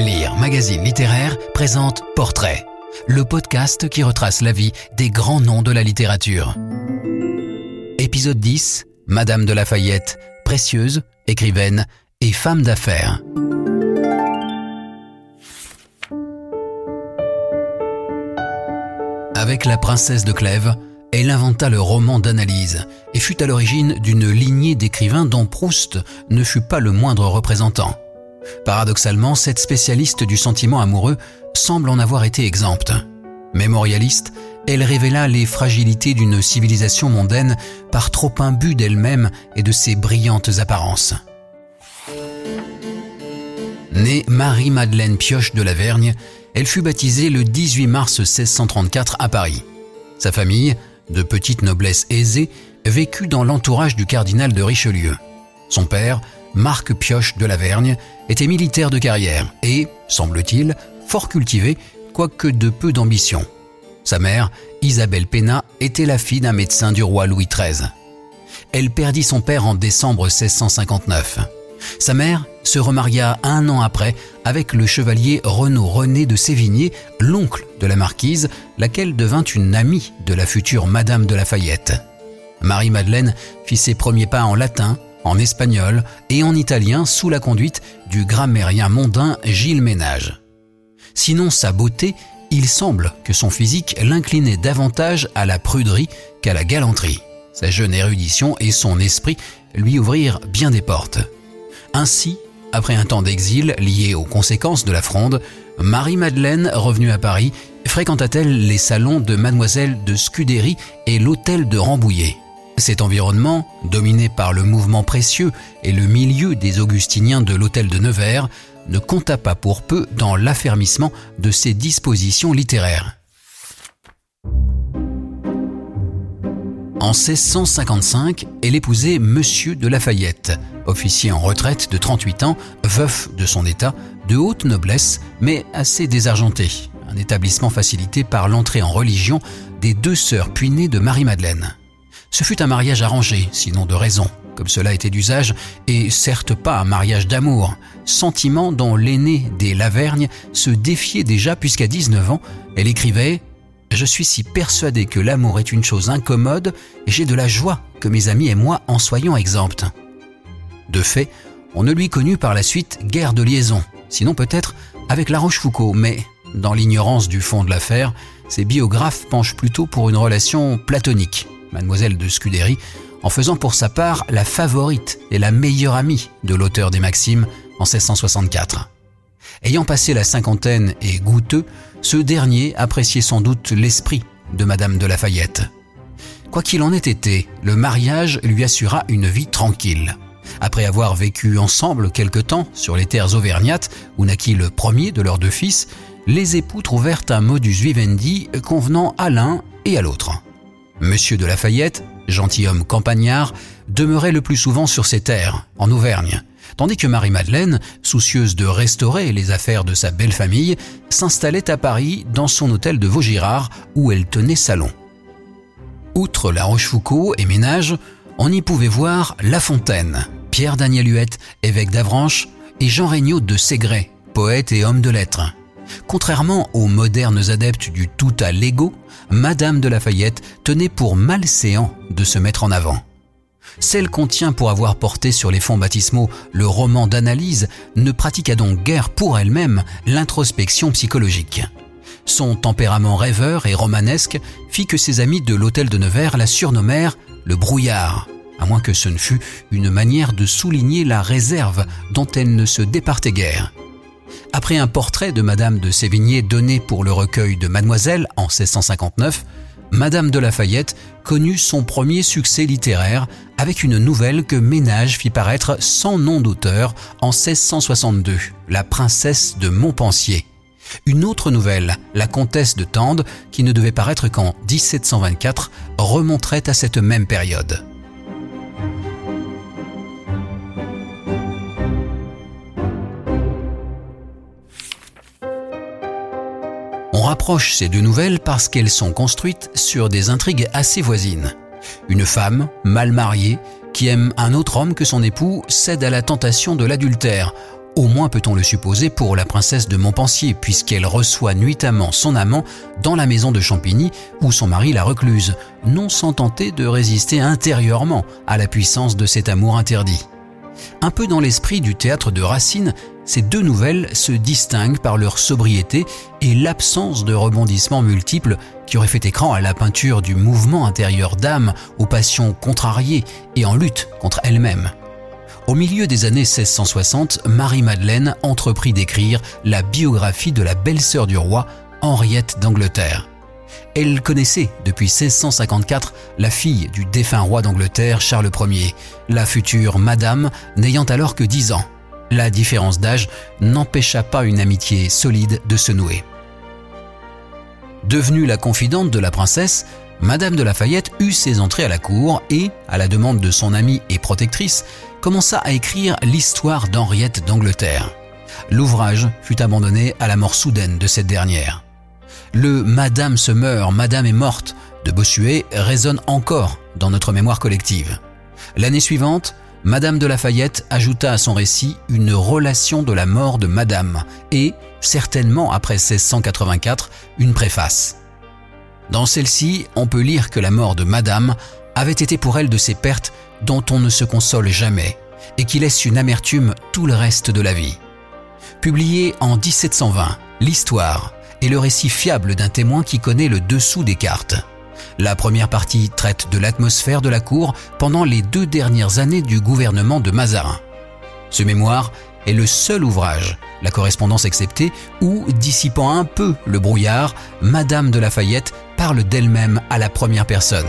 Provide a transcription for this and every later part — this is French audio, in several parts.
Lire Magazine Littéraire présente Portrait, le podcast qui retrace la vie des grands noms de la littérature. Épisode 10, Madame de Lafayette, précieuse, écrivaine et femme d'affaires. Avec la princesse de Clèves, elle inventa le roman d'analyse et fut à l'origine d'une lignée d'écrivains dont Proust ne fut pas le moindre représentant. Paradoxalement, cette spécialiste du sentiment amoureux semble en avoir été exempte. Mémorialiste, elle révéla les fragilités d'une civilisation mondaine par trop imbue d'elle-même et de ses brillantes apparences. Née Marie-Madeleine Pioche de Lavergne, elle fut baptisée le 18 mars 1634 à Paris. Sa famille, de petite noblesse aisée, vécut dans l'entourage du cardinal de Richelieu. Son père, Marc Pioche de Lavergne, était militaire de carrière et, semble-t-il, fort cultivé, quoique de peu d'ambition. Sa mère, Isabelle Pénat, était la fille d'un médecin du roi Louis XIII. Elle perdit son père en décembre 1659. Sa mère se remaria un an après avec le chevalier Renaud René de Sévigné, l'oncle de la marquise, laquelle devint une amie de la future Madame de Lafayette. Marie-Madeleine fit ses premiers pas en latin, en espagnol et en italien sous la conduite du grammairien mondain Gilles Ménage. Sinon sa beauté, il semble que son physique l'inclinait davantage à la pruderie qu'à la galanterie. Sa jeune érudition et son esprit lui ouvrirent bien des portes. Ainsi, après un temps d'exil lié aux conséquences de la fronde, Marie-Madeleine, revenue à Paris, fréquenta-t-elle les salons de Mademoiselle de Scudéry et l'hôtel de Rambouillet? Cet environnement, dominé par le mouvement précieux et le milieu des augustiniens de l'hôtel de Nevers, ne compta pas pour peu dans l'affermissement de ses dispositions littéraires. En 1655, elle épousait Monsieur de Lafayette, officier en retraite de 38 ans, veuf de son état, de haute noblesse, mais assez désargenté, un établissement facilité par l'entrée en religion des deux sœurs puinées de Marie-Madeleine. Ce fut un mariage arrangé, sinon de raison, comme cela était d'usage, et certes pas un mariage d'amour, sentiment dont l'aînée des Lavergne se défiait déjà puisqu'à 19 ans, elle écrivait ⁇ Je suis si persuadée que l'amour est une chose incommode, et j'ai de la joie que mes amis et moi en soyons exemptes. De fait, on ne lui connut par la suite guère de liaison, sinon peut-être avec La Rochefoucauld, mais dans l'ignorance du fond de l'affaire, ses biographes penchent plutôt pour une relation platonique mademoiselle de Scudéry, en faisant pour sa part la favorite et la meilleure amie de l'auteur des Maximes en 1664. Ayant passé la cinquantaine et goûteux, ce dernier appréciait sans doute l'esprit de Madame de Lafayette. Quoi qu'il en ait été, le mariage lui assura une vie tranquille. Après avoir vécu ensemble quelque temps sur les terres auvergnates où naquit le premier de leurs deux fils, les époux trouvèrent un modus vivendi convenant à l'un et à l'autre. Monsieur de Lafayette, gentilhomme campagnard, demeurait le plus souvent sur ses terres, en Auvergne, tandis que Marie-Madeleine, soucieuse de restaurer les affaires de sa belle famille, s'installait à Paris dans son hôtel de Vaugirard où elle tenait salon. Outre La Rochefoucauld et Ménage, on y pouvait voir La Fontaine, Pierre-Daniel Huette, évêque d'Avranches, et Jean Regnault de Ségret, poète et homme de lettres. Contrairement aux modernes adeptes du tout à l'ego, Madame de Lafayette tenait pour malséant de se mettre en avant. Celle qu'on tient pour avoir porté sur les fonds baptismaux le roman d'analyse ne pratiqua donc guère pour elle-même l'introspection psychologique. Son tempérament rêveur et romanesque fit que ses amis de l'hôtel de Nevers la surnommèrent le brouillard, à moins que ce ne fût une manière de souligner la réserve dont elle ne se départait guère. Après un portrait de Madame de Sévigné donné pour le recueil de Mademoiselle en 1659, Madame de Lafayette connut son premier succès littéraire avec une nouvelle que Ménage fit paraître sans nom d'auteur en 1662, La princesse de Montpensier. Une autre nouvelle, La comtesse de Tende, qui ne devait paraître qu'en 1724, remonterait à cette même période. Rapproche ces deux nouvelles parce qu'elles sont construites sur des intrigues assez voisines. Une femme, mal mariée, qui aime un autre homme que son époux, cède à la tentation de l'adultère, au moins peut-on le supposer pour la princesse de Montpensier, puisqu'elle reçoit nuitamment son amant dans la maison de Champigny où son mari la recluse, non sans tenter de résister intérieurement à la puissance de cet amour interdit. Un peu dans l'esprit du théâtre de Racine, ces deux nouvelles se distinguent par leur sobriété et l'absence de rebondissements multiples qui auraient fait écran à la peinture du mouvement intérieur d'âme aux passions contrariées et en lutte contre elle-même. Au milieu des années 1660, Marie-Madeleine entreprit d'écrire la biographie de la belle-sœur du roi, Henriette d'Angleterre. Elle connaissait depuis 1654 la fille du défunt roi d'Angleterre Charles Ier, la future Madame n'ayant alors que 10 ans. La différence d'âge n'empêcha pas une amitié solide de se nouer. Devenue la confidente de la princesse, Madame de Lafayette eut ses entrées à la cour et, à la demande de son amie et protectrice, commença à écrire l'histoire d'Henriette d'Angleterre. L'ouvrage fut abandonné à la mort soudaine de cette dernière. Le Madame se meurt, Madame est morte de Bossuet résonne encore dans notre mémoire collective. L'année suivante, Madame de Lafayette ajouta à son récit une relation de la mort de Madame et, certainement après 1684, une préface. Dans celle-ci, on peut lire que la mort de Madame avait été pour elle de ces pertes dont on ne se console jamais et qui laissent une amertume tout le reste de la vie. Publié en 1720, l'histoire est le récit fiable d'un témoin qui connaît le dessous des cartes. La première partie traite de l'atmosphère de la cour pendant les deux dernières années du gouvernement de Mazarin. Ce mémoire est le seul ouvrage, la correspondance exceptée, où, dissipant un peu le brouillard, Madame de Lafayette parle d'elle-même à la première personne.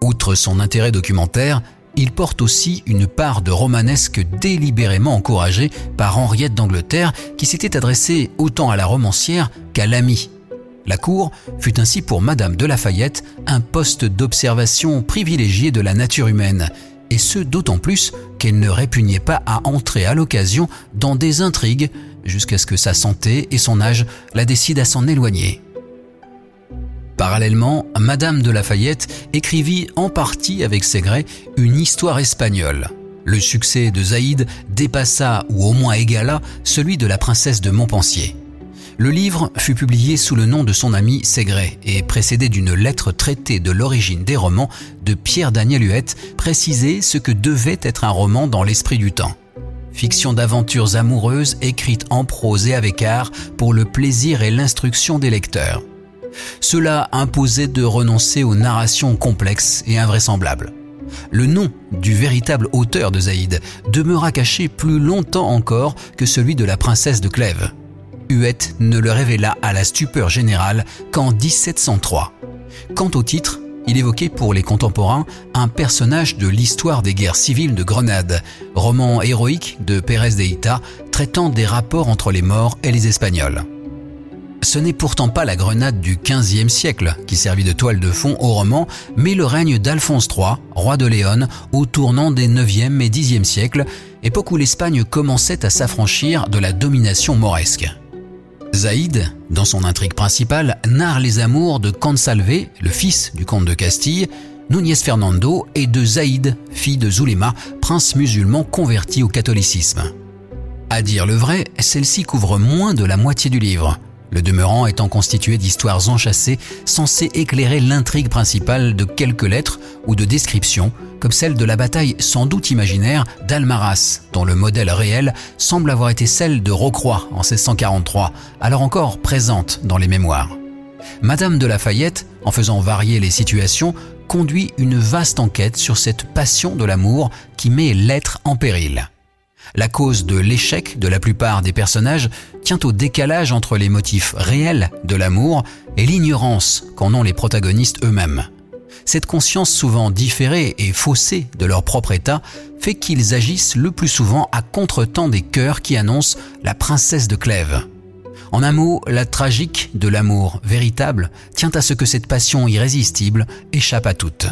Outre son intérêt documentaire, il porte aussi une part de romanesque délibérément encouragée par Henriette d'Angleterre qui s'était adressée autant à la romancière qu'à l'amie. La cour fut ainsi pour Madame de Lafayette un poste d'observation privilégié de la nature humaine, et ce d'autant plus qu'elle ne répugnait pas à entrer à l'occasion dans des intrigues jusqu'à ce que sa santé et son âge la décident à s'en éloigner. Parallèlement, Madame de Lafayette écrivit en partie avec Segret une histoire espagnole. Le succès de Zaïd dépassa ou au moins égala celui de la princesse de Montpensier. Le livre fut publié sous le nom de son ami Segret et précédé d'une lettre traitée de l'origine des romans de Pierre-Daniel Huette, précisé ce que devait être un roman dans l'esprit du temps. Fiction d'aventures amoureuses écrite en prose et avec art pour le plaisir et l'instruction des lecteurs. Cela imposait de renoncer aux narrations complexes et invraisemblables. Le nom du véritable auteur de Zaïd demeura caché plus longtemps encore que celui de la princesse de Clèves. Huette ne le révéla à la stupeur générale qu'en 1703. Quant au titre, il évoquait pour les contemporains un personnage de l'histoire des guerres civiles de Grenade, roman héroïque de Pérez de Hita traitant des rapports entre les morts et les Espagnols. Ce n'est pourtant pas la grenade du XVe siècle qui servit de toile de fond au roman, mais le règne d'Alphonse III, roi de Léon, au tournant des 9e et 10e siècles, époque où l'Espagne commençait à s'affranchir de la domination mauresque. Zaïd, dans son intrigue principale, narre les amours de Consalvé, le fils du comte de Castille, Núñez Fernando et de Zaïd, fille de Zulema, prince musulman converti au catholicisme. À dire le vrai, celle-ci couvre moins de la moitié du livre le demeurant étant constitué d'histoires enchâssées censées éclairer l'intrigue principale de quelques lettres ou de descriptions, comme celle de la bataille sans doute imaginaire d'Almaras, dont le modèle réel semble avoir été celle de Rocroi en 1643, alors encore présente dans les mémoires. Madame de Lafayette, en faisant varier les situations, conduit une vaste enquête sur cette passion de l'amour qui met l'être en péril. La cause de l'échec de la plupart des personnages tient au décalage entre les motifs réels de l'amour et l'ignorance qu'en ont les protagonistes eux-mêmes. Cette conscience souvent différée et faussée de leur propre état fait qu'ils agissent le plus souvent à contre-temps des cœurs qui annoncent la princesse de Clèves. En un mot, la tragique de l'amour véritable tient à ce que cette passion irrésistible échappe à toutes.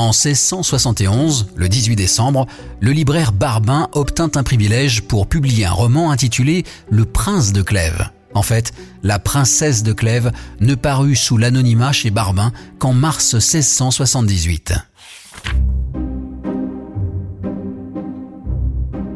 En 1671, le 18 décembre, le libraire Barbin obtint un privilège pour publier un roman intitulé Le Prince de Clèves. En fait, la princesse de Clèves ne parut sous l'anonymat chez Barbin qu'en mars 1678.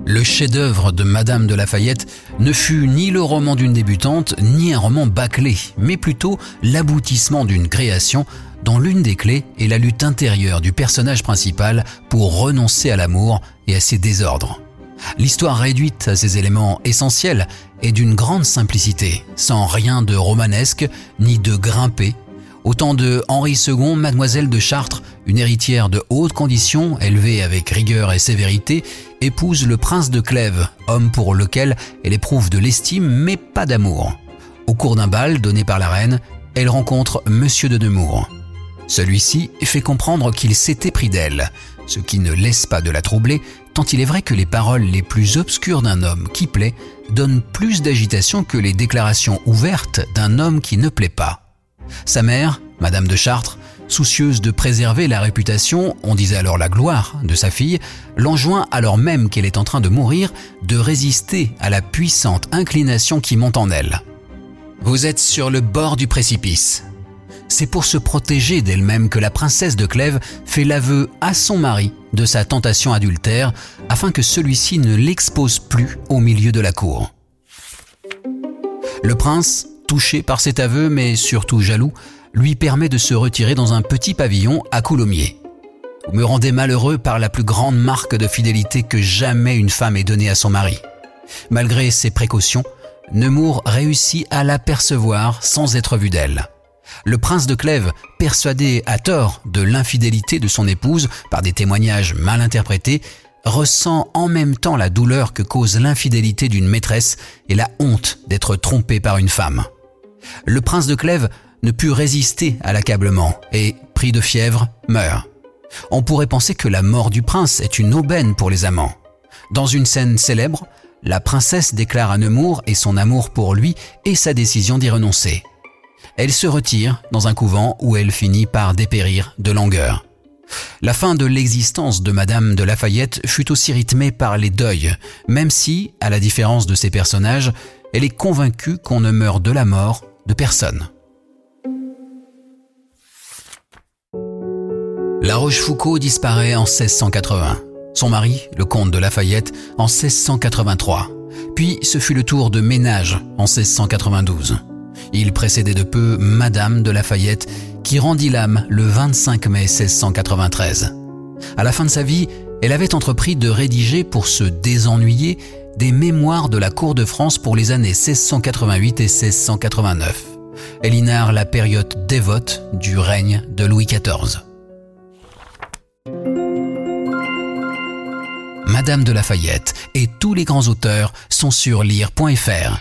Le chef-d'œuvre de Madame de Lafayette ne fut ni le roman d'une débutante, ni un roman bâclé, mais plutôt l'aboutissement d'une création dont l'une des clés est la lutte intérieure du personnage principal pour renoncer à l'amour et à ses désordres. L'histoire réduite à ses éléments essentiels est d'une grande simplicité, sans rien de romanesque ni de grimpé. Autant de Henri II, mademoiselle de Chartres, une héritière de haute condition, élevée avec rigueur et sévérité, épouse le prince de Clèves, homme pour lequel elle éprouve de l'estime mais pas d'amour. Au cours d'un bal donné par la reine, elle rencontre Monsieur de Nemours. Celui-ci fait comprendre qu'il s'était pris d'elle, ce qui ne laisse pas de la troubler, tant il est vrai que les paroles les plus obscures d'un homme qui plaît donnent plus d'agitation que les déclarations ouvertes d'un homme qui ne plaît pas. Sa mère, Madame de Chartres, soucieuse de préserver la réputation, on disait alors la gloire, de sa fille, l'enjoint alors même qu'elle est en train de mourir de résister à la puissante inclination qui monte en elle. Vous êtes sur le bord du précipice. C'est pour se protéger d'elle-même que la princesse de Clèves fait l'aveu à son mari de sa tentation adultère afin que celui-ci ne l'expose plus au milieu de la cour. Le prince, touché par cet aveu mais surtout jaloux, lui permet de se retirer dans un petit pavillon à Coulommiers. Vous me rendez malheureux par la plus grande marque de fidélité que jamais une femme ait donnée à son mari. Malgré ses précautions, Nemours réussit à l'apercevoir sans être vu d'elle. Le prince de Clèves, persuadé à tort de l'infidélité de son épouse par des témoignages mal interprétés, ressent en même temps la douleur que cause l'infidélité d'une maîtresse et la honte d'être trompé par une femme. Le prince de Clèves ne put résister à l'accablement et, pris de fièvre, meurt. On pourrait penser que la mort du prince est une aubaine pour les amants. Dans une scène célèbre, la princesse déclare à Nemours et son amour pour lui et sa décision d'y renoncer elle se retire dans un couvent où elle finit par dépérir de langueur. La fin de l'existence de Madame de Lafayette fut aussi rythmée par les deuils, même si, à la différence de ses personnages, elle est convaincue qu'on ne meurt de la mort de personne. La Rochefoucauld disparaît en 1680. Son mari, le comte de Lafayette, en 1683. Puis ce fut le tour de Ménage en 1692. Il précédait de peu Madame de Lafayette, qui rendit l'âme le 25 mai 1693. À la fin de sa vie, elle avait entrepris de rédiger pour se désennuyer des mémoires de la cour de France pour les années 1688 et 1689. Elle y narre la période dévote du règne de Louis XIV. Madame de Lafayette et tous les grands auteurs sont sur lire.fr.